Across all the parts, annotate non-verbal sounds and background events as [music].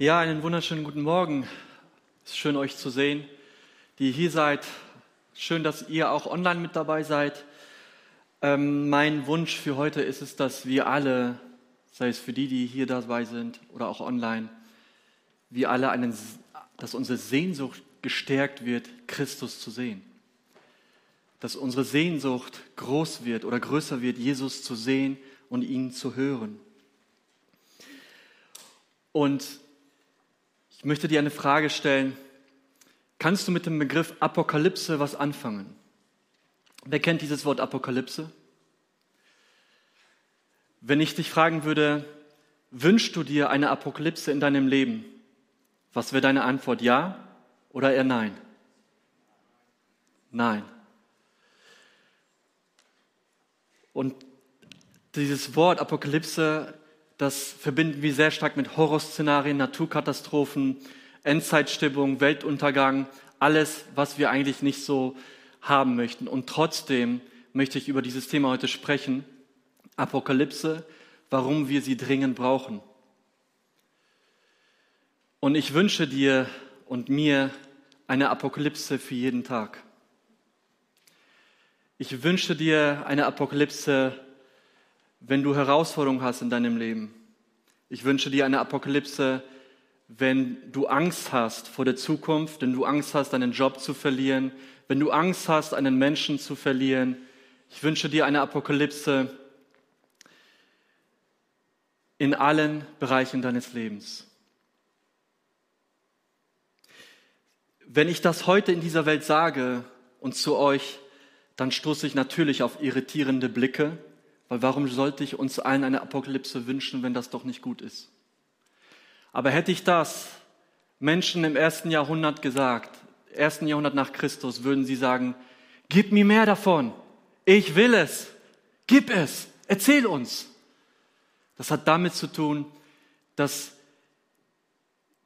Ja, einen wunderschönen guten Morgen. Es ist schön, euch zu sehen, die ihr hier seid. Schön, dass ihr auch online mit dabei seid. Ähm, mein Wunsch für heute ist es, dass wir alle, sei es für die, die hier dabei sind oder auch online, wir alle einen, dass unsere Sehnsucht gestärkt wird, Christus zu sehen. Dass unsere Sehnsucht groß wird oder größer wird, Jesus zu sehen und ihn zu hören. Und ich möchte dir eine Frage stellen. Kannst du mit dem Begriff Apokalypse was anfangen? Wer kennt dieses Wort Apokalypse? Wenn ich dich fragen würde, wünschst du dir eine Apokalypse in deinem Leben? Was wäre deine Antwort? Ja oder eher nein? Nein. Und dieses Wort Apokalypse das verbinden wir sehr stark mit Horrorszenarien, Naturkatastrophen, Endzeitstimmung, Weltuntergang, alles, was wir eigentlich nicht so haben möchten. Und trotzdem möchte ich über dieses Thema heute sprechen. Apokalypse, warum wir sie dringend brauchen. Und ich wünsche dir und mir eine Apokalypse für jeden Tag. Ich wünsche dir eine Apokalypse wenn du Herausforderungen hast in deinem Leben. Ich wünsche dir eine Apokalypse, wenn du Angst hast vor der Zukunft, wenn du Angst hast, deinen Job zu verlieren, wenn du Angst hast, einen Menschen zu verlieren. Ich wünsche dir eine Apokalypse in allen Bereichen deines Lebens. Wenn ich das heute in dieser Welt sage und zu euch, dann stoße ich natürlich auf irritierende Blicke weil warum sollte ich uns allen eine Apokalypse wünschen, wenn das doch nicht gut ist? Aber hätte ich das Menschen im ersten Jahrhundert gesagt, ersten Jahrhundert nach Christus, würden sie sagen, gib mir mehr davon. Ich will es. Gib es. Erzähl uns. Das hat damit zu tun, dass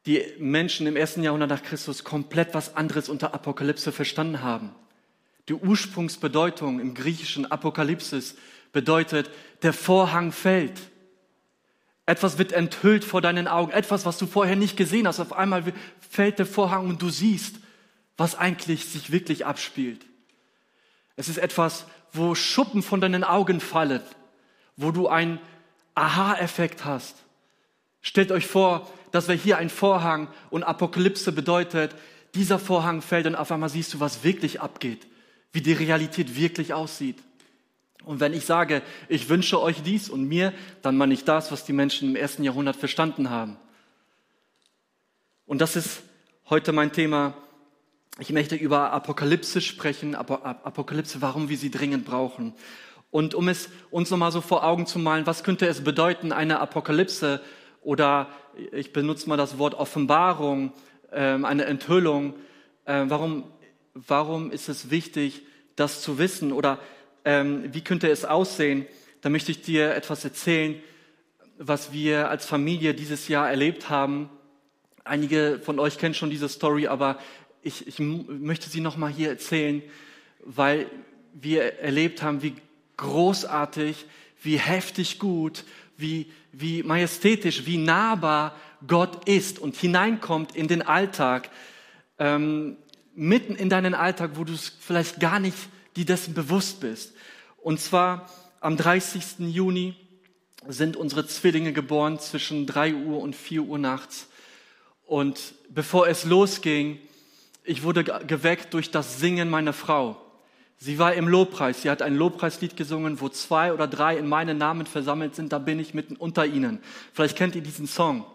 die Menschen im ersten Jahrhundert nach Christus komplett was anderes unter Apokalypse verstanden haben. Die Ursprungsbedeutung im griechischen Apokalypsis bedeutet, der Vorhang fällt. Etwas wird enthüllt vor deinen Augen, etwas, was du vorher nicht gesehen hast. Auf einmal fällt der Vorhang und du siehst, was eigentlich sich wirklich abspielt. Es ist etwas, wo Schuppen von deinen Augen fallen, wo du einen Aha-Effekt hast. Stellt euch vor, dass wir hier ein Vorhang und Apokalypse bedeutet, dieser Vorhang fällt und auf einmal siehst du, was wirklich abgeht, wie die Realität wirklich aussieht. Und wenn ich sage, ich wünsche euch dies und mir, dann meine ich das, was die Menschen im ersten Jahrhundert verstanden haben. Und das ist heute mein Thema. Ich möchte über Apokalypse sprechen, Apokalypse, warum wir sie dringend brauchen. Und um es uns nochmal so vor Augen zu malen, was könnte es bedeuten, eine Apokalypse oder ich benutze mal das Wort Offenbarung, ähm, eine Enthüllung. Ähm, warum, warum ist es wichtig, das zu wissen? Oder ähm, wie könnte es aussehen, da möchte ich dir etwas erzählen, was wir als Familie dieses Jahr erlebt haben. Einige von euch kennen schon diese Story, aber ich, ich möchte sie nochmal hier erzählen, weil wir erlebt haben, wie großartig, wie heftig gut, wie, wie majestätisch, wie nahbar Gott ist und hineinkommt in den Alltag, ähm, mitten in deinen Alltag, wo du es vielleicht gar nicht die dessen bewusst bist. Und zwar am 30. Juni sind unsere Zwillinge geboren zwischen 3 Uhr und 4 Uhr nachts. Und bevor es losging, ich wurde geweckt durch das Singen meiner Frau. Sie war im Lobpreis. Sie hat ein Lobpreislied gesungen, wo zwei oder drei in meinen Namen versammelt sind. Da bin ich mitten unter ihnen. Vielleicht kennt ihr diesen Song.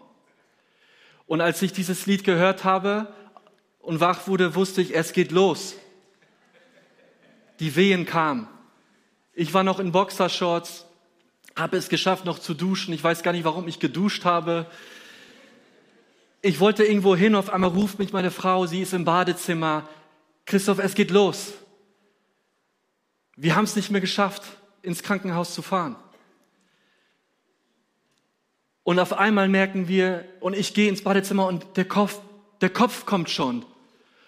Und als ich dieses Lied gehört habe und wach wurde, wusste ich, es geht los. Die Wehen kamen. Ich war noch in Boxershorts, habe es geschafft, noch zu duschen. Ich weiß gar nicht, warum ich geduscht habe. Ich wollte irgendwo hin, auf einmal ruft mich meine Frau, sie ist im Badezimmer. Christoph, es geht los. Wir haben es nicht mehr geschafft, ins Krankenhaus zu fahren. Und auf einmal merken wir, und ich gehe ins Badezimmer und der Kopf, der Kopf kommt schon.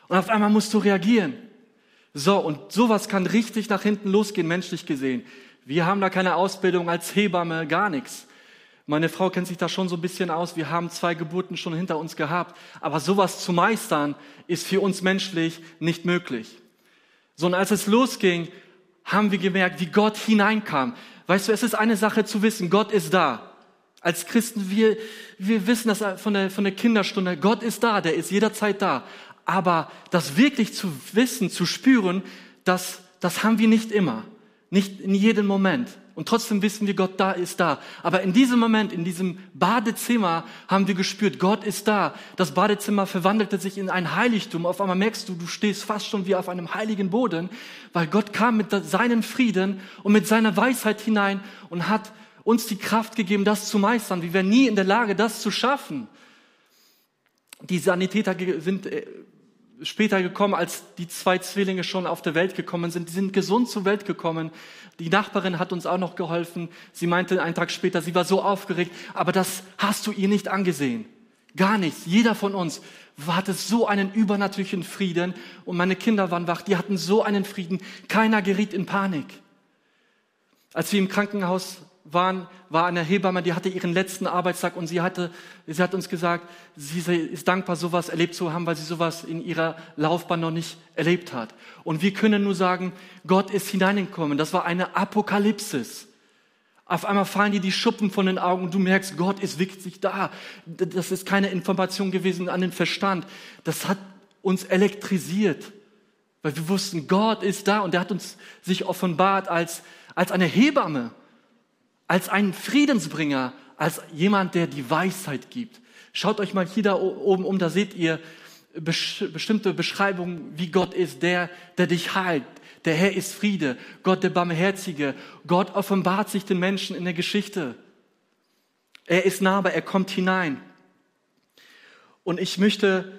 Und auf einmal musst du reagieren. So, und sowas kann richtig nach hinten losgehen, menschlich gesehen. Wir haben da keine Ausbildung als Hebamme, gar nichts. Meine Frau kennt sich da schon so ein bisschen aus. Wir haben zwei Geburten schon hinter uns gehabt. Aber sowas zu meistern, ist für uns menschlich nicht möglich. So, und als es losging, haben wir gemerkt, wie Gott hineinkam. Weißt du, es ist eine Sache zu wissen, Gott ist da. Als Christen, wir, wir wissen das von der, von der Kinderstunde, Gott ist da, der ist jederzeit da. Aber das wirklich zu wissen, zu spüren, das, das haben wir nicht immer. Nicht in jedem Moment. Und trotzdem wissen wir, Gott da ist da. Aber in diesem Moment, in diesem Badezimmer, haben wir gespürt, Gott ist da. Das Badezimmer verwandelte sich in ein Heiligtum. Auf einmal merkst du, du stehst fast schon wie auf einem heiligen Boden, weil Gott kam mit seinem Frieden und mit seiner Weisheit hinein und hat uns die Kraft gegeben, das zu meistern. Wir wären nie in der Lage, das zu schaffen. Die Sanitäter sind äh, später gekommen, als die zwei Zwillinge schon auf der Welt gekommen sind. Die sind gesund zur Welt gekommen. Die Nachbarin hat uns auch noch geholfen. Sie meinte einen Tag später, sie war so aufgeregt, aber das hast du ihr nicht angesehen. Gar nichts. Jeder von uns hatte so einen übernatürlichen Frieden und meine Kinder waren wach, die hatten so einen Frieden. Keiner geriet in Panik. Als wir im Krankenhaus waren, war eine Hebamme, die hatte ihren letzten Arbeitstag und sie hatte, sie hat uns gesagt, sie ist dankbar, sowas erlebt zu haben, weil sie sowas in ihrer Laufbahn noch nicht erlebt hat. Und wir können nur sagen, Gott ist hineingekommen. Das war eine Apokalypsis. Auf einmal fallen dir die Schuppen von den Augen und du merkst, Gott ist wirklich da. Das ist keine Information gewesen an den Verstand. Das hat uns elektrisiert, weil wir wussten, Gott ist da und er hat uns sich offenbart als, als eine Hebamme als einen Friedensbringer, als jemand, der die Weisheit gibt. Schaut euch mal hier da oben um, da seht ihr bestimmte Beschreibungen, wie Gott ist, der, der dich heilt. Der Herr ist Friede, Gott der Barmherzige. Gott offenbart sich den Menschen in der Geschichte. Er ist nah, er kommt hinein. Und ich möchte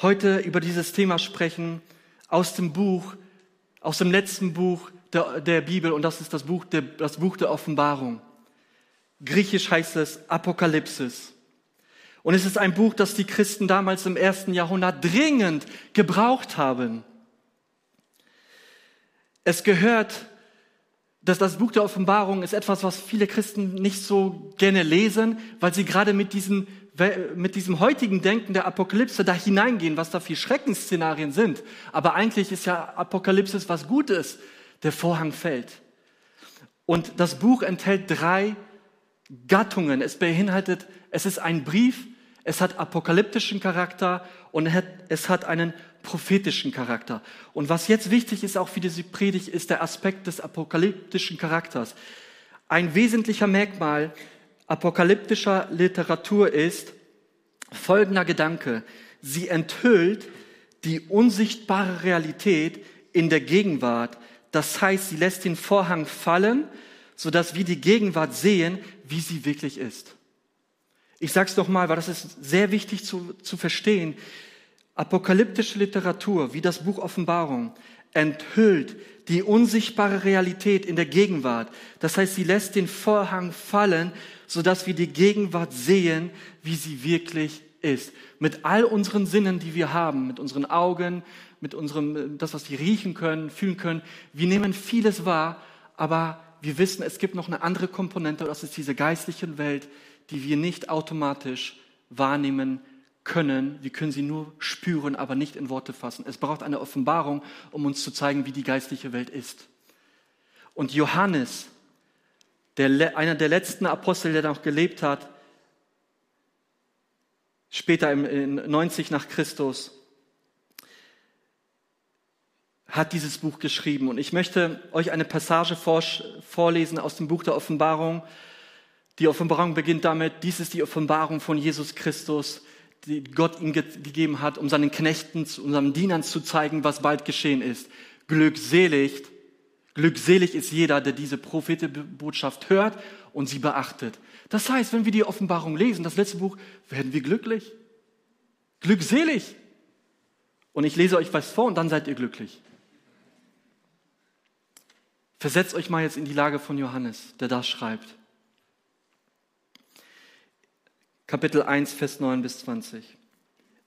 heute über dieses Thema sprechen aus dem Buch, aus dem letzten Buch der, der Bibel und das ist das Buch, der, das Buch der Offenbarung. Griechisch heißt es Apokalypsis. Und es ist ein Buch, das die Christen damals im ersten Jahrhundert dringend gebraucht haben. Es gehört, dass das Buch der Offenbarung ist etwas, was viele Christen nicht so gerne lesen, weil sie gerade mit diesem, mit diesem heutigen Denken der Apokalypse da hineingehen, was da viel Schreckensszenarien sind. Aber eigentlich ist ja Apokalypsis was Gutes der Vorhang fällt. Und das Buch enthält drei Gattungen. Es beinhaltet, es ist ein Brief, es hat apokalyptischen Charakter und es hat einen prophetischen Charakter. Und was jetzt wichtig ist, auch für diese Predigt, ist der Aspekt des apokalyptischen Charakters. Ein wesentlicher Merkmal apokalyptischer Literatur ist folgender Gedanke. Sie enthüllt die unsichtbare Realität in der Gegenwart, das heißt, sie lässt den Vorhang fallen, sodass wir die Gegenwart sehen, wie sie wirklich ist. Ich sage es nochmal, weil das ist sehr wichtig zu, zu verstehen. Apokalyptische Literatur, wie das Buch Offenbarung, enthüllt die unsichtbare Realität in der Gegenwart. Das heißt, sie lässt den Vorhang fallen, sodass wir die Gegenwart sehen, wie sie wirklich ist. Mit all unseren Sinnen, die wir haben, mit unseren Augen, mit unserem, das, was wir riechen können, fühlen können. Wir nehmen vieles wahr, aber wir wissen, es gibt noch eine andere Komponente, das ist diese geistliche Welt, die wir nicht automatisch wahrnehmen können. Wir können sie nur spüren, aber nicht in Worte fassen. Es braucht eine Offenbarung, um uns zu zeigen, wie die geistliche Welt ist. Und Johannes, der, einer der letzten Apostel, der noch gelebt hat, später in 90 nach Christus, hat dieses Buch geschrieben. Und ich möchte euch eine Passage vorlesen aus dem Buch der Offenbarung. Die Offenbarung beginnt damit, dies ist die Offenbarung von Jesus Christus, die Gott ihm gegeben hat, um seinen Knechten, seinen Dienern zu zeigen, was bald geschehen ist. Glückselig, glückselig ist jeder, der diese Prophetenbotschaft hört und sie beachtet. Das heißt, wenn wir die Offenbarung lesen, das letzte Buch, werden wir glücklich. Glückselig. Und ich lese euch was vor und dann seid ihr glücklich. Versetzt euch mal jetzt in die Lage von Johannes, der das schreibt. Kapitel 1, Vers 9 bis 20.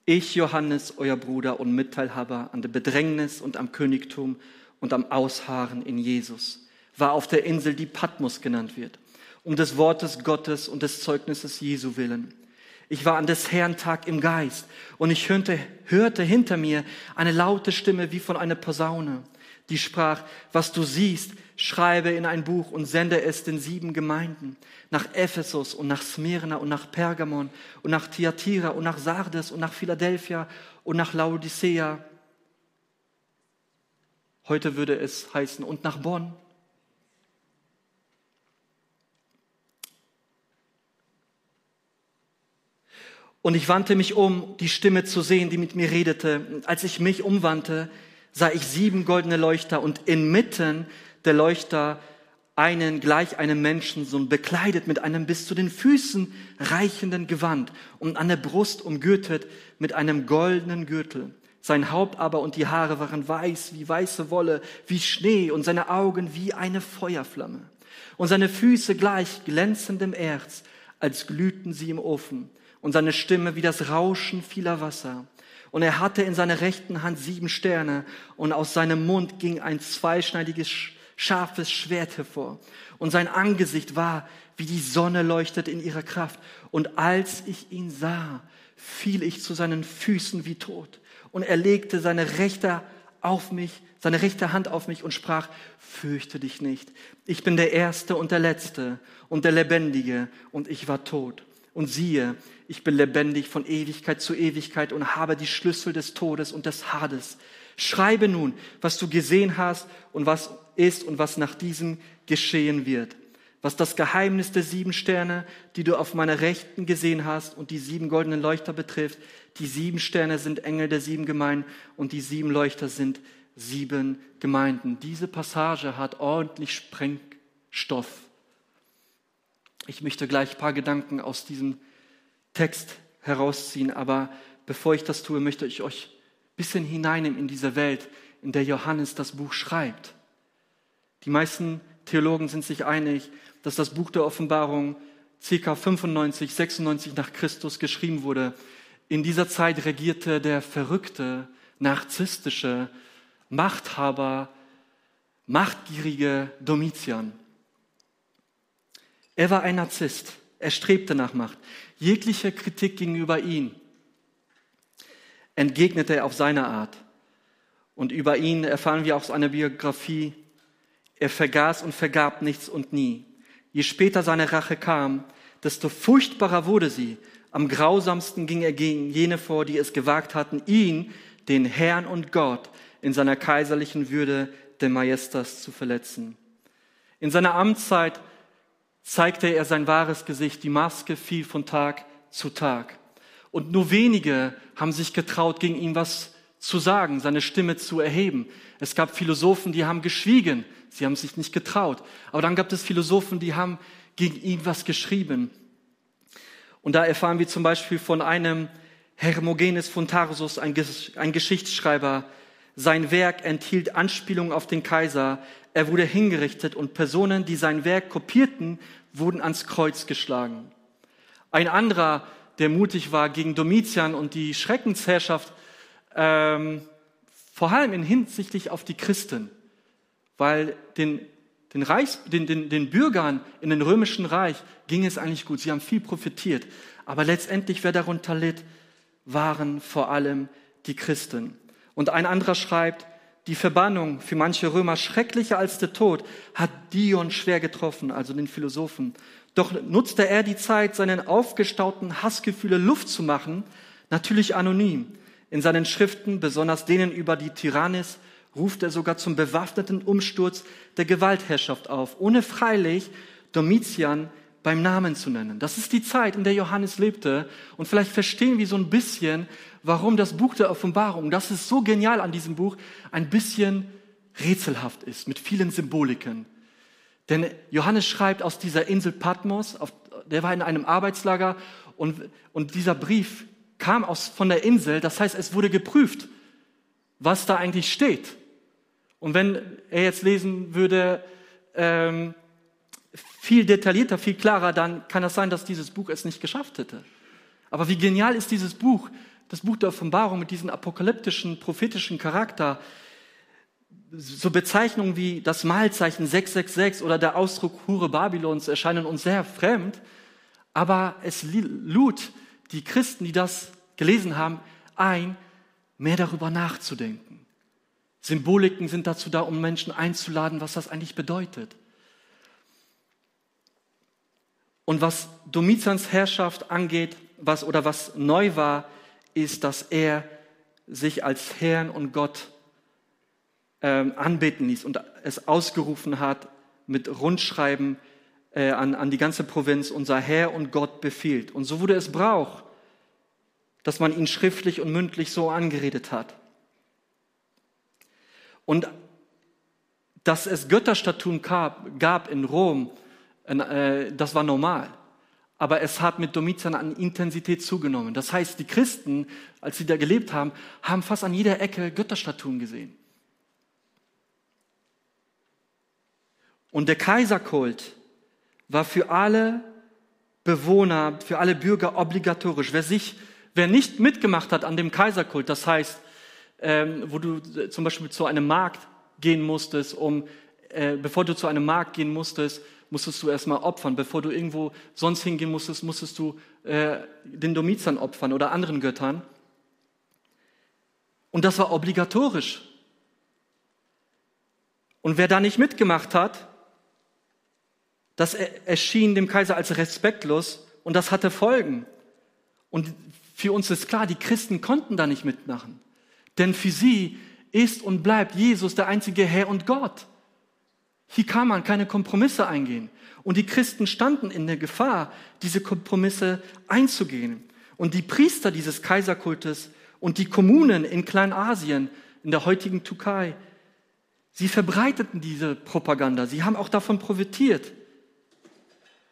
Ich, Johannes, euer Bruder und Mitteilhaber an der Bedrängnis und am Königtum und am Ausharren in Jesus, war auf der Insel, die Patmos genannt wird, um des Wortes Gottes und des Zeugnisses Jesu willen. Ich war an des Herrn Tag im Geist und ich hörte, hörte hinter mir eine laute Stimme wie von einer Posaune, die sprach, was du siehst, schreibe in ein Buch und sende es den sieben Gemeinden, nach Ephesus und nach Smyrna und nach Pergamon und nach Thyatira und nach Sardes und nach Philadelphia und nach Laodicea. Heute würde es heißen und nach Bonn. Und ich wandte mich um, die Stimme zu sehen, die mit mir redete. Als ich mich umwandte, sah ich sieben goldene Leuchter und inmitten der Leuchter einen gleich einem Menschensohn, bekleidet mit einem bis zu den Füßen reichenden Gewand und an der Brust umgürtet mit einem goldenen Gürtel. Sein Haupt aber und die Haare waren weiß wie weiße Wolle, wie Schnee und seine Augen wie eine Feuerflamme. Und seine Füße gleich glänzendem Erz, als glühten sie im Ofen. Und seine Stimme wie das Rauschen vieler Wasser. Und er hatte in seiner rechten Hand sieben Sterne und aus seinem Mund ging ein zweischneidiges scharfes Schwert hervor. Und sein Angesicht war, wie die Sonne leuchtet in ihrer Kraft. Und als ich ihn sah, fiel ich zu seinen Füßen wie tot. Und er legte seine rechte auf mich, seine rechte Hand auf mich und sprach, fürchte dich nicht. Ich bin der Erste und der Letzte und der Lebendige und ich war tot. Und siehe, ich bin lebendig von Ewigkeit zu Ewigkeit und habe die Schlüssel des Todes und des Hades. Schreibe nun, was du gesehen hast und was ist und was nach diesem geschehen wird. Was das Geheimnis der sieben Sterne, die du auf meiner Rechten gesehen hast und die sieben goldenen Leuchter betrifft. Die sieben Sterne sind Engel der sieben Gemeinden und die sieben Leuchter sind sieben Gemeinden. Diese Passage hat ordentlich Sprengstoff. Ich möchte gleich ein paar Gedanken aus diesem Text herausziehen, aber bevor ich das tue, möchte ich euch ein bisschen hineinnehmen in diese Welt, in der Johannes das Buch schreibt. Die meisten Theologen sind sich einig, dass das Buch der Offenbarung ca. 95, 96 nach Christus geschrieben wurde. In dieser Zeit regierte der verrückte, narzisstische, Machthaber, machtgierige Domitian. Er war ein Narzisst. Er strebte nach Macht. Jegliche Kritik gegenüber ihm entgegnete er auf seine Art. Und über ihn erfahren wir aus einer Biografie, er vergaß und vergab nichts und nie. Je später seine Rache kam, desto furchtbarer wurde sie. Am grausamsten ging er gegen jene vor, die es gewagt hatten, ihn, den Herrn und Gott, in seiner kaiserlichen Würde der Majestas zu verletzen. In seiner Amtszeit zeigte er sein wahres Gesicht, die Maske fiel von Tag zu Tag. Und nur wenige haben sich getraut, gegen ihn was zu sagen, seine Stimme zu erheben. Es gab Philosophen, die haben geschwiegen, sie haben sich nicht getraut. Aber dann gab es Philosophen, die haben gegen ihn was geschrieben. Und da erfahren wir zum Beispiel von einem Hermogenes von Tarsus, ein, Geschichtsschreiber. Sein Werk enthielt Anspielungen auf den Kaiser. Er wurde hingerichtet und Personen, die sein Werk kopierten, wurden ans Kreuz geschlagen. Ein anderer, der mutig war gegen Domitian und die Schreckensherrschaft ähm, vor allem in hinsichtlich auf die Christen, weil den, den, Reichs, den, den, den Bürgern in den römischen Reich ging es eigentlich gut, sie haben viel profitiert, aber letztendlich, wer darunter litt, waren vor allem die Christen. Und ein anderer schreibt, die Verbannung für manche Römer schrecklicher als der Tod hat Dion schwer getroffen, also den Philosophen. Doch nutzte er die Zeit, seinen aufgestauten Hassgefühle Luft zu machen, natürlich anonym. In seinen Schriften, besonders denen über die Tyrannis, ruft er sogar zum bewaffneten Umsturz der Gewaltherrschaft auf, ohne freilich Domitian beim Namen zu nennen. Das ist die Zeit, in der Johannes lebte. Und vielleicht verstehen wir so ein bisschen, warum das Buch der Offenbarung, das ist so genial an diesem Buch, ein bisschen rätselhaft ist, mit vielen Symboliken. Denn Johannes schreibt aus dieser Insel Patmos, auf, der war in einem Arbeitslager und, und dieser Brief kam aus, von der Insel. Das heißt, es wurde geprüft, was da eigentlich steht. Und wenn er jetzt lesen würde, ähm, viel detaillierter, viel klarer, dann kann es sein, dass dieses Buch es nicht geschafft hätte. Aber wie genial ist dieses Buch, das Buch der Offenbarung mit diesem apokalyptischen, prophetischen Charakter. so Bezeichnungen wie das Malzeichen 666 oder der Ausdruck Hure Babylons erscheinen uns sehr fremd, aber es lud die Christen, die das gelesen haben, ein, mehr darüber nachzudenken. Symboliken sind dazu da, um Menschen einzuladen, was das eigentlich bedeutet. Und was Domitians Herrschaft angeht, was oder was neu war, ist, dass er sich als Herrn und Gott ähm, anbeten ließ und es ausgerufen hat mit Rundschreiben äh, an, an die ganze Provinz, unser Herr und Gott befiehlt. Und so wurde es Brauch, dass man ihn schriftlich und mündlich so angeredet hat. Und dass es Götterstatuen gab, gab in Rom, das war normal. Aber es hat mit Domitian an Intensität zugenommen. Das heißt, die Christen, als sie da gelebt haben, haben fast an jeder Ecke Götterstatuen gesehen. Und der Kaiserkult war für alle Bewohner, für alle Bürger obligatorisch. Wer sich, wer nicht mitgemacht hat an dem Kaiserkult, das heißt, ähm, wo du zum Beispiel zu einem Markt gehen musstest, um, äh, bevor du zu einem Markt gehen musstest, musstest du erstmal opfern. Bevor du irgendwo sonst hingehen musstest, musstest du äh, den Domizern opfern oder anderen Göttern. Und das war obligatorisch. Und wer da nicht mitgemacht hat, das erschien dem Kaiser als respektlos und das hatte Folgen. Und für uns ist klar, die Christen konnten da nicht mitmachen. Denn für sie ist und bleibt Jesus der einzige Herr und Gott. Hier kann man keine Kompromisse eingehen. Und die Christen standen in der Gefahr, diese Kompromisse einzugehen. Und die Priester dieses Kaiserkultes und die Kommunen in Kleinasien, in der heutigen Türkei, sie verbreiteten diese Propaganda. Sie haben auch davon profitiert.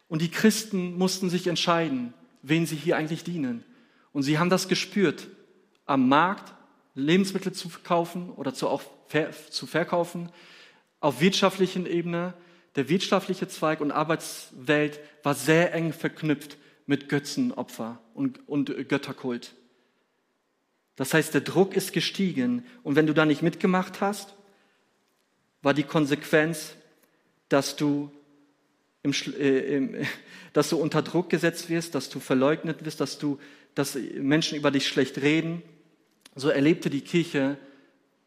Und die Christen mussten sich entscheiden, wen sie hier eigentlich dienen. Und sie haben das gespürt. Am Markt Lebensmittel zu kaufen oder zu, ver zu verkaufen. Auf wirtschaftlichen Ebene, der wirtschaftliche Zweig und Arbeitswelt war sehr eng verknüpft mit Götzenopfer und, und Götterkult. Das heißt, der Druck ist gestiegen. Und wenn du da nicht mitgemacht hast, war die Konsequenz, dass du im, äh, im, [laughs] dass du unter Druck gesetzt wirst, dass du verleugnet wirst, dass, du, dass Menschen über dich schlecht reden. So erlebte die Kirche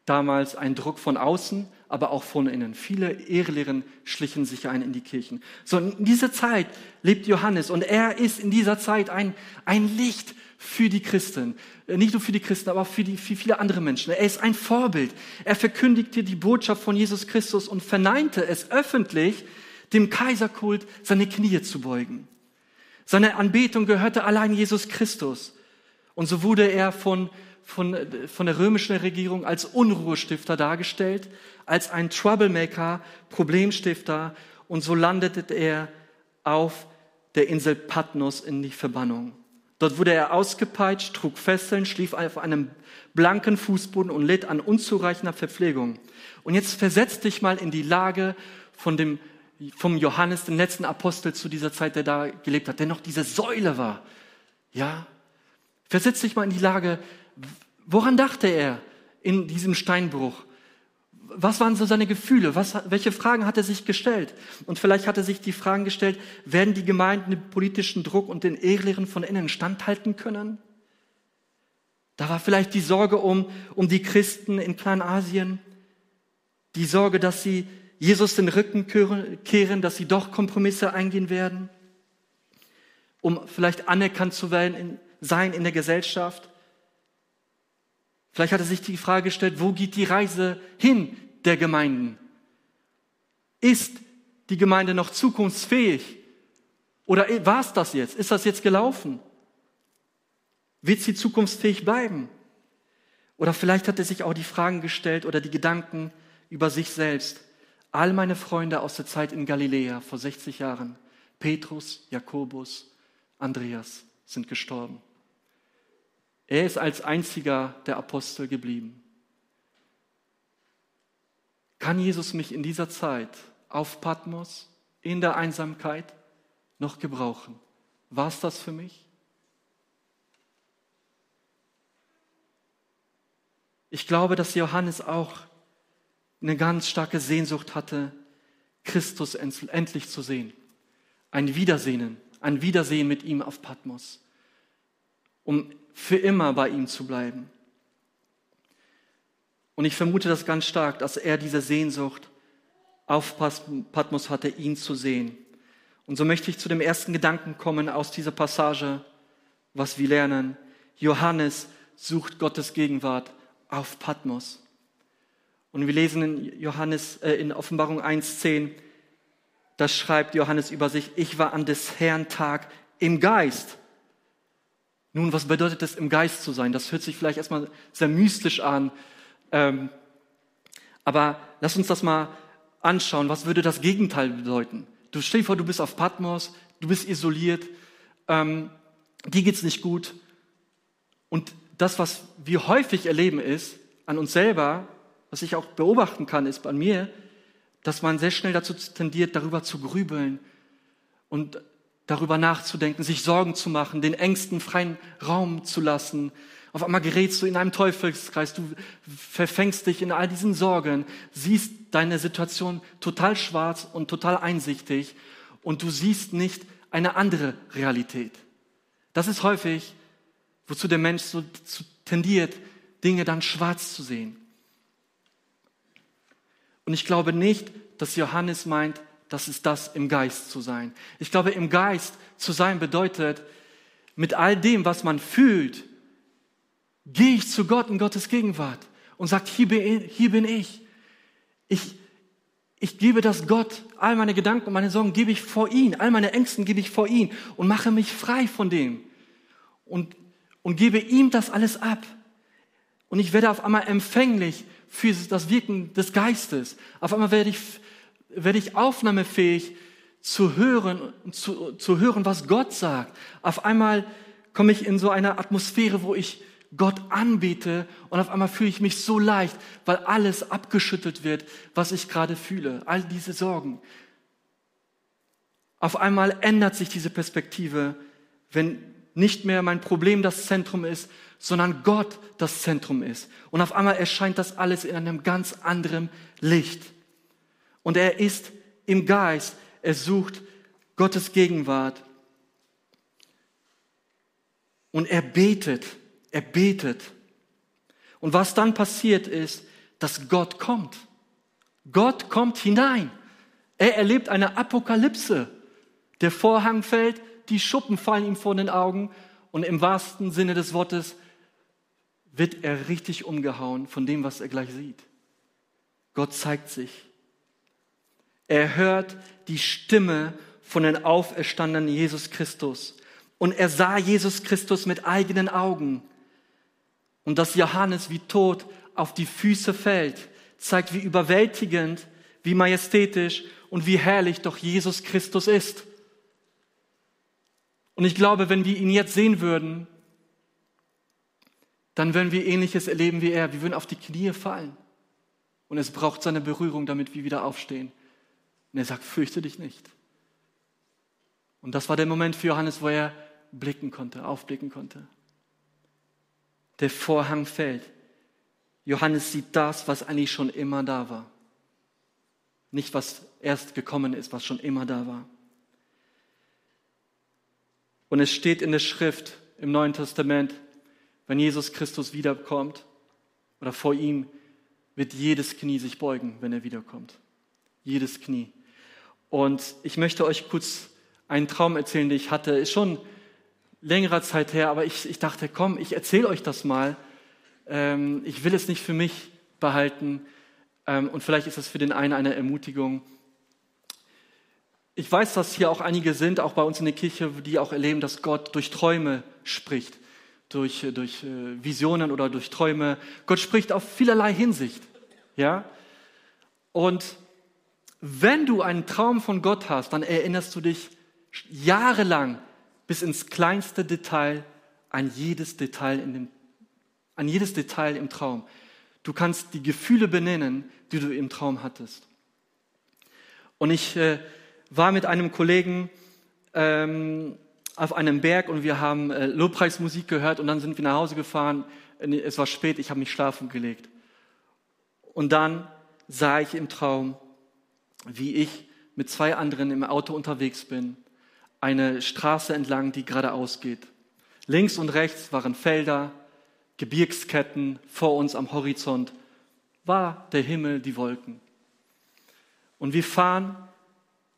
damals einen Druck von außen, aber auch von innen. Viele Ehelehren schlichen sich ein in die Kirchen. So in dieser Zeit lebt Johannes und er ist in dieser Zeit ein, ein Licht für die Christen. Nicht nur für die Christen, aber für, die, für viele andere Menschen. Er ist ein Vorbild. Er verkündigte die Botschaft von Jesus Christus und verneinte es öffentlich, dem Kaiserkult seine Knie zu beugen. Seine Anbetung gehörte allein Jesus Christus. Und so wurde er von, von, von der römischen Regierung als Unruhestifter dargestellt, als ein Troublemaker, Problemstifter. Und so landete er auf der Insel Patmos in die Verbannung. Dort wurde er ausgepeitscht, trug Fesseln, schlief auf einem blanken Fußboden und litt an unzureichender Verpflegung. Und jetzt versetz dich mal in die Lage von dem vom Johannes, den letzten Apostel zu dieser Zeit, der da gelebt hat, der noch diese Säule war. Ja? Versetz dich mal in die Lage, woran dachte er in diesem Steinbruch? Was waren so seine Gefühle? Was, welche Fragen hat er sich gestellt? Und vielleicht hat er sich die Fragen gestellt, werden die Gemeinden dem politischen Druck und den Ehrlehren von innen standhalten können? Da war vielleicht die Sorge um, um die Christen in Kleinasien, die Sorge, dass sie Jesus den Rücken kehren, dass sie doch Kompromisse eingehen werden, um vielleicht anerkannt zu werden, sein in der Gesellschaft. Vielleicht hat er sich die Frage gestellt, wo geht die Reise hin der Gemeinden? Ist die Gemeinde noch zukunftsfähig? Oder war es das jetzt? Ist das jetzt gelaufen? Wird sie zukunftsfähig bleiben? Oder vielleicht hat er sich auch die Fragen gestellt oder die Gedanken über sich selbst. All meine Freunde aus der Zeit in Galiläa vor 60 Jahren, Petrus, Jakobus, Andreas, sind gestorben. Er ist als einziger der Apostel geblieben. Kann Jesus mich in dieser Zeit auf Patmos, in der Einsamkeit, noch gebrauchen? War es das für mich? Ich glaube, dass Johannes auch eine ganz starke Sehnsucht hatte, Christus endlich zu sehen. Ein Wiedersehen, ein Wiedersehen mit ihm auf Patmos, um für immer bei ihm zu bleiben. Und ich vermute das ganz stark, dass er diese Sehnsucht auf Patmos hatte, ihn zu sehen. Und so möchte ich zu dem ersten Gedanken kommen aus dieser Passage, was wir lernen. Johannes sucht Gottes Gegenwart auf Patmos. Und wir lesen in Johannes, äh, in Offenbarung 1,10, da schreibt Johannes über sich, ich war an des Herrn Tag im Geist. Nun, was bedeutet es, im Geist zu sein? Das hört sich vielleicht erstmal sehr mystisch an. Ähm, aber lass uns das mal anschauen. Was würde das Gegenteil bedeuten? Du stell dir vor, du bist auf Patmos, du bist isoliert, ähm, dir geht's nicht gut. Und das, was wir häufig erleben, ist an uns selber, was ich auch beobachten kann, ist bei mir, dass man sehr schnell dazu tendiert, darüber zu grübeln und darüber nachzudenken, sich Sorgen zu machen, den Ängsten freien Raum zu lassen. Auf einmal gerätst du in einem Teufelskreis, du verfängst dich in all diesen Sorgen, siehst deine Situation total schwarz und total einsichtig und du siehst nicht eine andere Realität. Das ist häufig, wozu der Mensch so tendiert, Dinge dann schwarz zu sehen. Und ich glaube nicht, dass Johannes meint, das ist das im Geist zu sein. Ich glaube, im Geist zu sein bedeutet, mit all dem, was man fühlt, gehe ich zu Gott in Gottes Gegenwart und sagt, hier bin, ich. Ich, ich gebe das Gott, all meine Gedanken und meine Sorgen gebe ich vor ihn, all meine Ängsten gebe ich vor ihn und mache mich frei von dem und, und gebe ihm das alles ab. Und ich werde auf einmal empfänglich für das Wirken des Geistes. Auf einmal werde ich, werde ich aufnahmefähig zu hören, zu, zu hören, was Gott sagt. Auf einmal komme ich in so eine Atmosphäre, wo ich Gott anbete und auf einmal fühle ich mich so leicht, weil alles abgeschüttelt wird, was ich gerade fühle. All diese Sorgen. Auf einmal ändert sich diese Perspektive, wenn nicht mehr mein Problem das Zentrum ist, sondern Gott das Zentrum ist. Und auf einmal erscheint das alles in einem ganz anderen Licht. Und er ist im Geist, er sucht Gottes Gegenwart. Und er betet, er betet. Und was dann passiert ist, dass Gott kommt. Gott kommt hinein. Er erlebt eine Apokalypse. Der Vorhang fällt, die Schuppen fallen ihm vor den Augen und im wahrsten Sinne des Wortes wird er richtig umgehauen von dem, was er gleich sieht. Gott zeigt sich. Er hört die Stimme von den auferstandenen Jesus Christus. Und er sah Jesus Christus mit eigenen Augen. Und dass Johannes wie tot auf die Füße fällt, zeigt, wie überwältigend, wie majestätisch und wie herrlich doch Jesus Christus ist. Und ich glaube, wenn wir ihn jetzt sehen würden, dann werden wir ähnliches erleben wie er. Wir würden auf die Knie fallen. Und es braucht seine Berührung, damit wir wieder aufstehen. Und er sagt, fürchte dich nicht. Und das war der Moment für Johannes, wo er blicken konnte, aufblicken konnte. Der Vorhang fällt. Johannes sieht das, was eigentlich schon immer da war. Nicht, was erst gekommen ist, was schon immer da war. Und es steht in der Schrift im Neuen Testament, wenn Jesus Christus wiederkommt oder vor ihm, wird jedes Knie sich beugen, wenn er wiederkommt. Jedes Knie. Und ich möchte euch kurz einen Traum erzählen, den ich hatte. Ist schon längerer Zeit her, aber ich, ich dachte, komm, ich erzähle euch das mal. Ähm, ich will es nicht für mich behalten. Ähm, und vielleicht ist es für den einen eine Ermutigung. Ich weiß, dass hier auch einige sind, auch bei uns in der Kirche, die auch erleben, dass Gott durch Träume spricht durch, durch äh, Visionen oder durch Träume. Gott spricht auf vielerlei Hinsicht. Ja? Und wenn du einen Traum von Gott hast, dann erinnerst du dich jahrelang bis ins kleinste Detail an jedes Detail, in dem, an jedes Detail im Traum. Du kannst die Gefühle benennen, die du im Traum hattest. Und ich äh, war mit einem Kollegen ähm, auf einem Berg und wir haben äh, Lobpreismusik gehört und dann sind wir nach Hause gefahren. Es war spät, ich habe mich schlafen gelegt. Und dann sah ich im Traum, wie ich mit zwei anderen im Auto unterwegs bin, eine Straße entlang, die geradeaus geht. Links und rechts waren Felder, Gebirgsketten, vor uns am Horizont war der Himmel, die Wolken. Und wir fahren,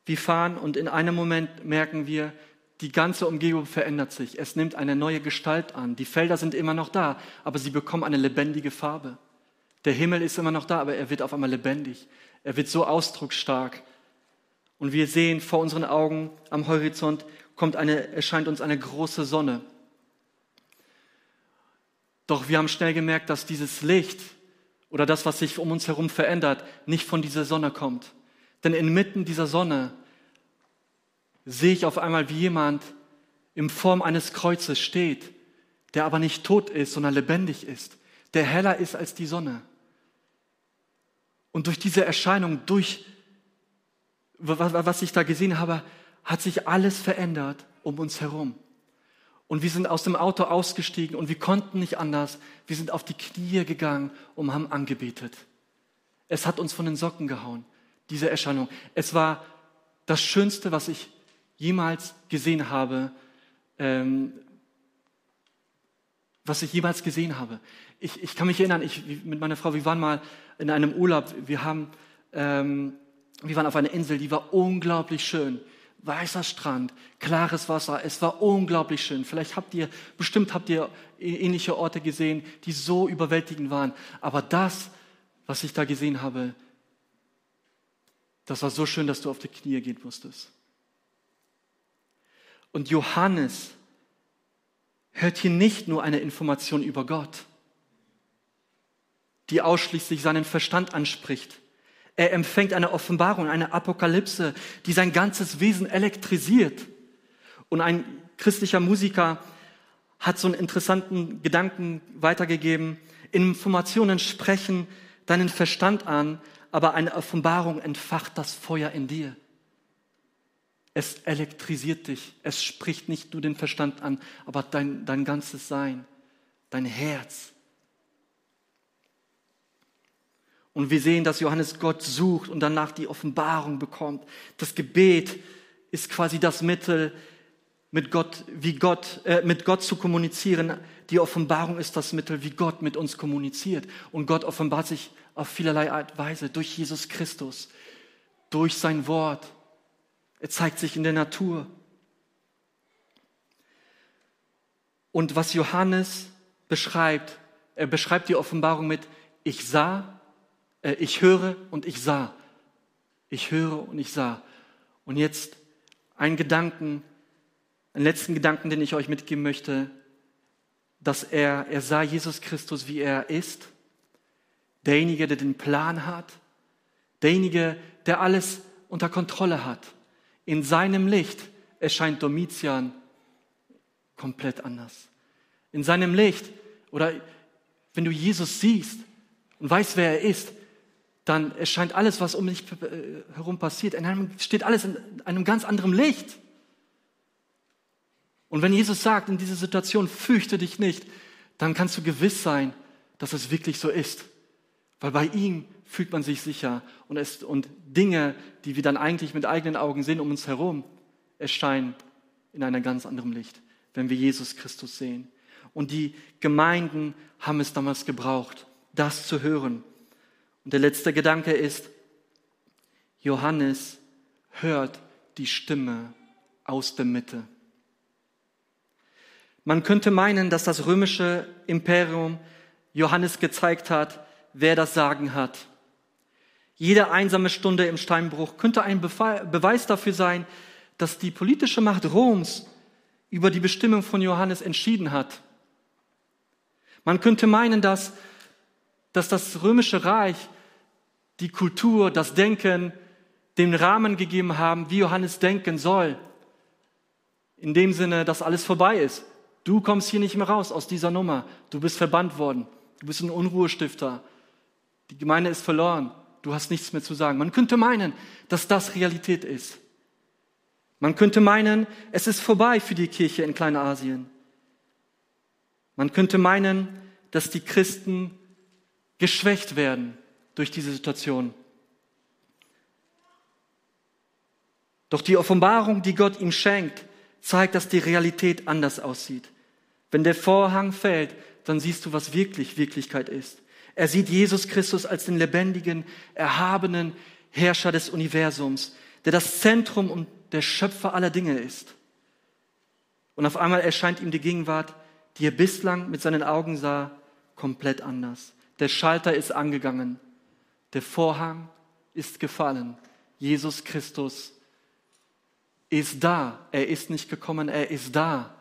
wir fahren und in einem Moment merken wir, die ganze Umgebung verändert sich. Es nimmt eine neue Gestalt an. Die Felder sind immer noch da, aber sie bekommen eine lebendige Farbe. Der Himmel ist immer noch da, aber er wird auf einmal lebendig. Er wird so ausdrucksstark. Und wir sehen vor unseren Augen am Horizont kommt eine, erscheint uns eine große Sonne. Doch wir haben schnell gemerkt, dass dieses Licht oder das, was sich um uns herum verändert, nicht von dieser Sonne kommt. Denn inmitten dieser Sonne sehe ich auf einmal, wie jemand in Form eines Kreuzes steht, der aber nicht tot ist, sondern lebendig ist, der heller ist als die Sonne. Und durch diese Erscheinung, durch was ich da gesehen habe, hat sich alles verändert um uns herum. Und wir sind aus dem Auto ausgestiegen und wir konnten nicht anders. Wir sind auf die Knie gegangen und haben angebetet. Es hat uns von den Socken gehauen, diese Erscheinung. Es war das Schönste, was ich jemals gesehen habe, ähm, was ich jemals gesehen habe. Ich, ich kann mich erinnern, ich, mit meiner Frau, wir waren mal in einem Urlaub, wir, haben, ähm, wir waren auf einer Insel, die war unglaublich schön. Weißer Strand, klares Wasser, es war unglaublich schön. Vielleicht habt ihr, bestimmt habt ihr ähnliche Orte gesehen, die so überwältigend waren. Aber das, was ich da gesehen habe, das war so schön, dass du auf die Knie gehen musstest. Und Johannes hört hier nicht nur eine Information über Gott, die ausschließlich seinen Verstand anspricht. Er empfängt eine Offenbarung, eine Apokalypse, die sein ganzes Wesen elektrisiert. Und ein christlicher Musiker hat so einen interessanten Gedanken weitergegeben. Informationen sprechen deinen Verstand an, aber eine Offenbarung entfacht das Feuer in dir. Es elektrisiert dich. Es spricht nicht nur den Verstand an, aber dein, dein ganzes Sein, dein Herz. Und wir sehen, dass Johannes Gott sucht und danach die Offenbarung bekommt. Das Gebet ist quasi das Mittel, mit Gott, wie Gott, äh, mit Gott zu kommunizieren. Die Offenbarung ist das Mittel, wie Gott mit uns kommuniziert. Und Gott offenbart sich auf vielerlei Art und Weise durch Jesus Christus, durch sein Wort, er zeigt sich in der Natur. Und was Johannes beschreibt, er beschreibt die Offenbarung mit ich sah, äh, ich höre und ich sah. Ich höre und ich sah. Und jetzt ein Gedanken, einen letzten Gedanken, den ich euch mitgeben möchte, dass er, er sah Jesus Christus, wie er ist, derjenige, der den Plan hat, derjenige, der alles unter Kontrolle hat. In seinem Licht erscheint Domitian komplett anders. In seinem Licht, oder wenn du Jesus siehst und weißt, wer er ist, dann erscheint alles, was um dich äh, herum passiert, in einem, steht alles in einem ganz anderen Licht. Und wenn Jesus sagt in dieser Situation, fürchte dich nicht, dann kannst du gewiss sein, dass es wirklich so ist. Weil bei ihm fühlt man sich sicher und, es, und Dinge, die wir dann eigentlich mit eigenen Augen sehen um uns herum, erscheinen in einem ganz anderen Licht, wenn wir Jesus Christus sehen. Und die Gemeinden haben es damals gebraucht, das zu hören. Und der letzte Gedanke ist, Johannes hört die Stimme aus der Mitte. Man könnte meinen, dass das römische Imperium Johannes gezeigt hat, wer das Sagen hat. Jede einsame Stunde im Steinbruch könnte ein Beweis dafür sein, dass die politische Macht Roms über die Bestimmung von Johannes entschieden hat. Man könnte meinen, dass, dass das römische Reich die Kultur, das Denken, den Rahmen gegeben haben, wie Johannes denken soll. In dem Sinne, dass alles vorbei ist. Du kommst hier nicht mehr raus aus dieser Nummer. Du bist verbannt worden. Du bist ein Unruhestifter. Die Gemeinde ist verloren du hast nichts mehr zu sagen. Man könnte meinen, dass das Realität ist. Man könnte meinen, es ist vorbei für die Kirche in Kleinasien. Man könnte meinen, dass die Christen geschwächt werden, durch diese Situation. Doch die Offenbarung, die Gott ihm schenkt, zeigt, dass die Realität anders aussieht. Wenn der Vorhang fällt, dann siehst du, was wirklich Wirklichkeit ist. Er sieht Jesus Christus als den lebendigen, erhabenen Herrscher des Universums, der das Zentrum und der Schöpfer aller Dinge ist. Und auf einmal erscheint ihm die Gegenwart, die er bislang mit seinen Augen sah, komplett anders. Der Schalter ist angegangen. Der Vorhang ist gefallen. Jesus Christus ist da. Er ist nicht gekommen, er ist da.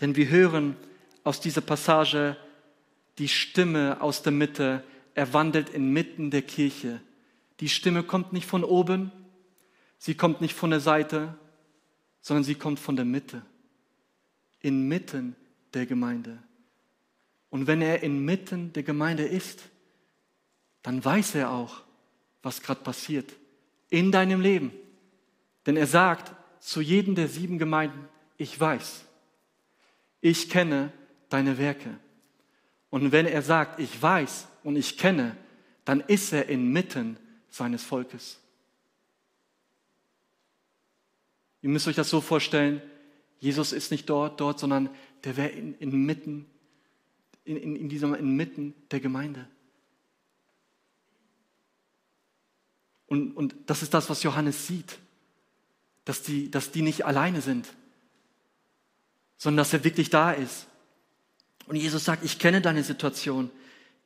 Denn wir hören aus dieser Passage die Stimme aus der Mitte. Er wandelt inmitten der Kirche. Die Stimme kommt nicht von oben, sie kommt nicht von der Seite, sondern sie kommt von der Mitte. Inmitten der Gemeinde. Und wenn er inmitten der Gemeinde ist, dann weiß er auch, was gerade passiert in deinem Leben. Denn er sagt zu jedem der sieben Gemeinden, ich weiß, ich kenne deine Werke. Und wenn er sagt, ich weiß und ich kenne, dann ist er inmitten seines Volkes. Ihr müsst euch das so vorstellen, Jesus ist nicht dort, dort, sondern der wäre in, inmitten, in, in, in diesem, inmitten der Gemeinde. Und, und das ist das, was Johannes sieht. Dass die, dass die nicht alleine sind, sondern dass er wirklich da ist. Und Jesus sagt, ich kenne deine Situation,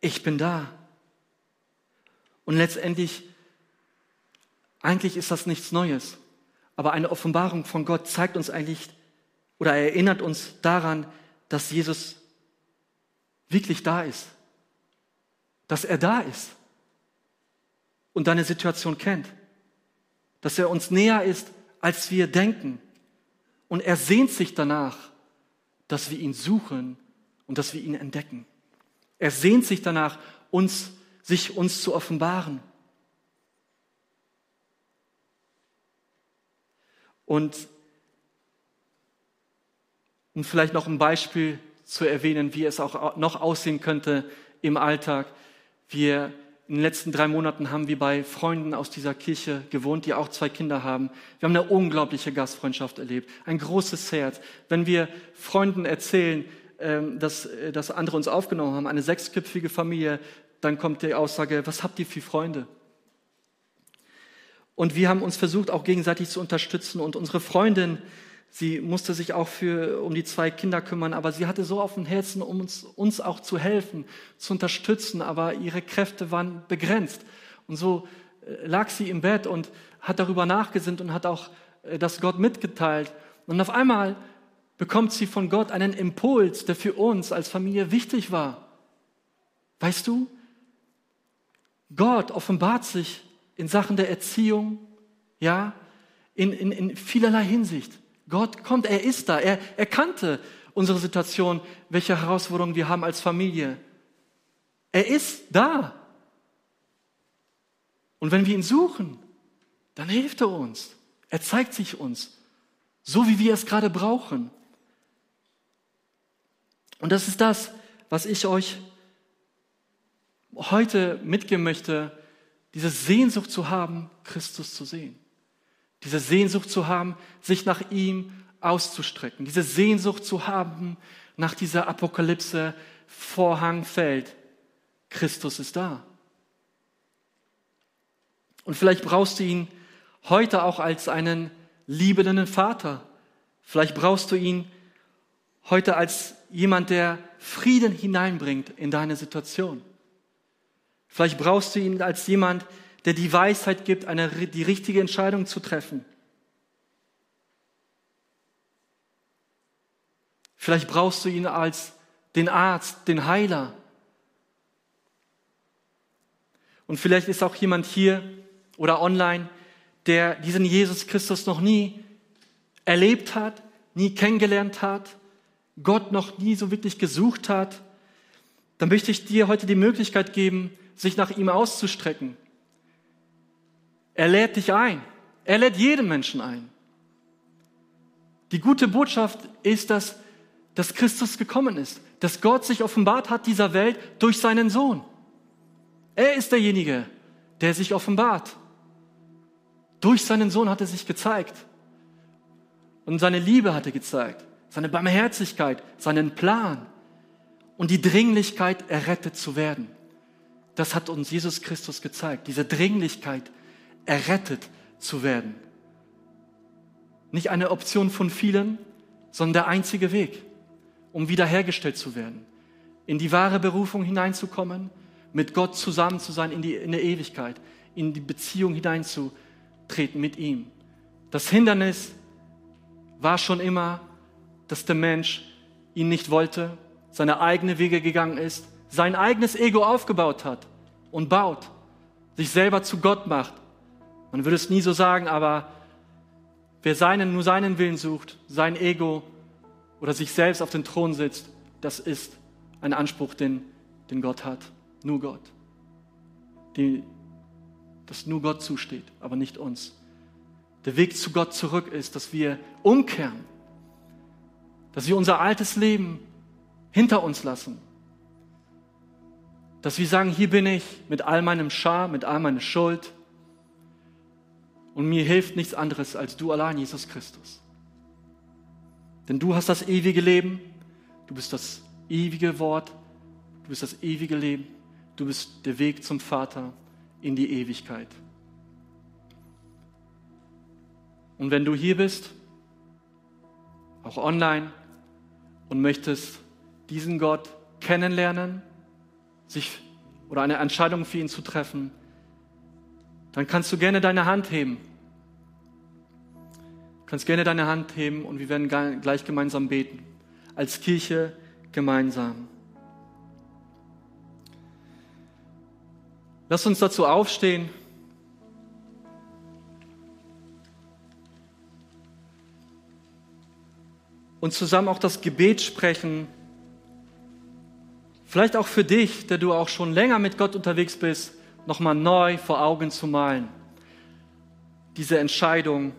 ich bin da. Und letztendlich, eigentlich ist das nichts Neues, aber eine Offenbarung von Gott zeigt uns eigentlich oder erinnert uns daran, dass Jesus wirklich da ist, dass er da ist und deine Situation kennt, dass er uns näher ist als wir denken. Und er sehnt sich danach, dass wir ihn suchen und dass wir ihn entdecken. Er sehnt sich danach, uns, sich uns zu offenbaren. Und um vielleicht noch ein Beispiel zu erwähnen, wie es auch noch aussehen könnte im Alltag. Wir in den letzten drei Monaten haben wir bei Freunden aus dieser Kirche gewohnt, die auch zwei Kinder haben. Wir haben eine unglaubliche Gastfreundschaft erlebt, ein großes Herz. Wenn wir Freunden erzählen, ähm, dass, äh, dass andere uns aufgenommen haben, eine sechsköpfige Familie, dann kommt die Aussage, was habt ihr für Freunde? Und wir haben uns versucht, auch gegenseitig zu unterstützen. Und unsere Freundin Sie musste sich auch für, um die zwei Kinder kümmern, aber sie hatte so auf dem Herzen, um uns, uns auch zu helfen, zu unterstützen, aber ihre Kräfte waren begrenzt. Und so äh, lag sie im Bett und hat darüber nachgesinnt und hat auch äh, das Gott mitgeteilt. Und auf einmal bekommt sie von Gott einen Impuls, der für uns als Familie wichtig war. Weißt du, Gott offenbart sich in Sachen der Erziehung, ja, in, in, in vielerlei Hinsicht. Gott kommt, er ist da, er, er kannte unsere Situation, welche Herausforderungen wir haben als Familie. Er ist da. Und wenn wir ihn suchen, dann hilft er uns. Er zeigt sich uns, so wie wir es gerade brauchen. Und das ist das, was ich euch heute mitgeben möchte, diese Sehnsucht zu haben, Christus zu sehen diese Sehnsucht zu haben, sich nach ihm auszustrecken, diese Sehnsucht zu haben nach dieser Apokalypse, Vorhang fällt. Christus ist da. Und vielleicht brauchst du ihn heute auch als einen liebenden Vater. Vielleicht brauchst du ihn heute als jemand, der Frieden hineinbringt in deine Situation. Vielleicht brauchst du ihn als jemand, der der die Weisheit gibt, eine, die richtige Entscheidung zu treffen. Vielleicht brauchst du ihn als den Arzt, den Heiler. Und vielleicht ist auch jemand hier oder online, der diesen Jesus Christus noch nie erlebt hat, nie kennengelernt hat, Gott noch nie so wirklich gesucht hat. Dann möchte ich dir heute die Möglichkeit geben, sich nach ihm auszustrecken. Er lädt dich ein. Er lädt jeden Menschen ein. Die gute Botschaft ist, dass, dass Christus gekommen ist, dass Gott sich offenbart hat dieser Welt durch seinen Sohn. Er ist derjenige, der sich offenbart. Durch seinen Sohn hat er sich gezeigt. Und seine Liebe hat er gezeigt. Seine Barmherzigkeit, seinen Plan und die Dringlichkeit, errettet zu werden. Das hat uns Jesus Christus gezeigt. Diese Dringlichkeit, errettet zu werden. Nicht eine Option von vielen, sondern der einzige Weg, um wiederhergestellt zu werden, in die wahre Berufung hineinzukommen, mit Gott zusammen zu sein in, die, in der Ewigkeit, in die Beziehung hineinzutreten mit ihm. Das Hindernis war schon immer, dass der Mensch ihn nicht wollte, seine eigenen Wege gegangen ist, sein eigenes Ego aufgebaut hat und baut, sich selber zu Gott macht. Man würde es nie so sagen, aber wer seinen, nur seinen Willen sucht, sein Ego oder sich selbst auf den Thron sitzt, das ist ein Anspruch, den, den Gott hat. Nur Gott. Die, das nur Gott zusteht, aber nicht uns. Der Weg zu Gott zurück ist, dass wir umkehren, dass wir unser altes Leben hinter uns lassen, dass wir sagen, hier bin ich mit all meinem Schar, mit all meiner Schuld und mir hilft nichts anderes als du allein, Jesus Christus. Denn du hast das ewige Leben, du bist das ewige Wort, du bist das ewige Leben, du bist der Weg zum Vater in die Ewigkeit. Und wenn du hier bist, auch online, und möchtest diesen Gott kennenlernen, sich oder eine Entscheidung für ihn zu treffen, dann kannst du gerne deine Hand heben. Du kannst gerne deine Hand heben und wir werden gleich gemeinsam beten. Als Kirche gemeinsam. Lass uns dazu aufstehen. Und zusammen auch das Gebet sprechen. Vielleicht auch für dich, der du auch schon länger mit Gott unterwegs bist, nochmal neu vor Augen zu malen. Diese Entscheidung,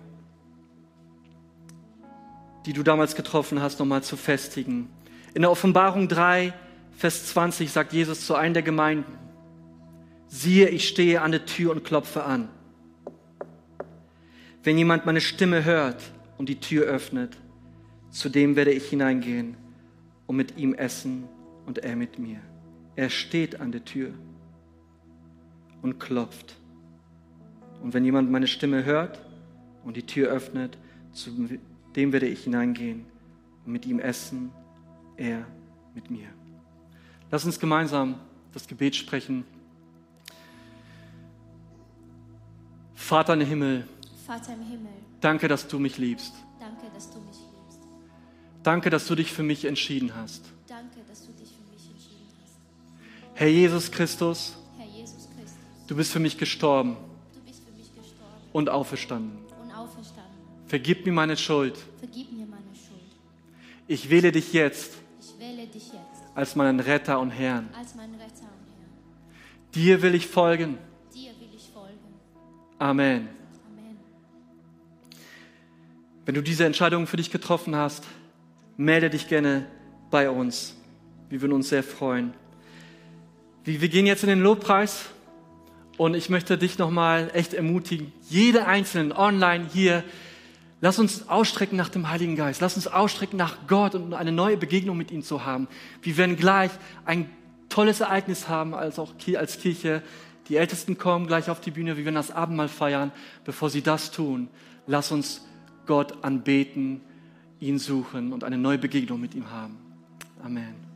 die du damals getroffen hast, nochmal zu festigen. In der Offenbarung 3, Vers 20 sagt Jesus zu einem der Gemeinden, siehe, ich stehe an der Tür und klopfe an. Wenn jemand meine Stimme hört und die Tür öffnet, zu dem werde ich hineingehen und mit ihm essen und er mit mir. Er steht an der Tür und klopft. Und wenn jemand meine Stimme hört und die Tür öffnet, zu dem werde ich hineingehen und mit ihm essen, er mit mir. Lass uns gemeinsam das Gebet sprechen. Vater im Himmel, Vater im Himmel, danke, dass du mich liebst. danke, dass du mich liebst. Danke, dass du dich für mich entschieden hast. Danke, dass du dich für mich entschieden hast. Herr Jesus Christus, Herr Jesus Christus, du bist für mich gestorben und auferstanden. und auferstanden. Vergib mir meine Schuld. Mir meine Schuld. Ich wähle dich jetzt Ich wähle dich jetzt als meinen Retter und Herrn. Retter und Herrn. Dir will ich folgen. Dir will ich folgen. Amen. Amen. Wenn du diese Entscheidung für dich getroffen hast, melde dich gerne bei uns. Wir würden uns sehr freuen. Wir gehen jetzt in den Lobpreis und ich möchte dich nochmal echt ermutigen, jede Einzelne online hier, lass uns ausstrecken nach dem Heiligen Geist, lass uns ausstrecken nach Gott und eine neue Begegnung mit ihm zu haben. Wir werden gleich ein tolles Ereignis haben, als auch als Kirche. Die Ältesten kommen gleich auf die Bühne, wir werden das Abendmahl feiern. Bevor sie das tun, lass uns Gott anbeten, ihn suchen und eine neue Begegnung mit ihm haben. Amen.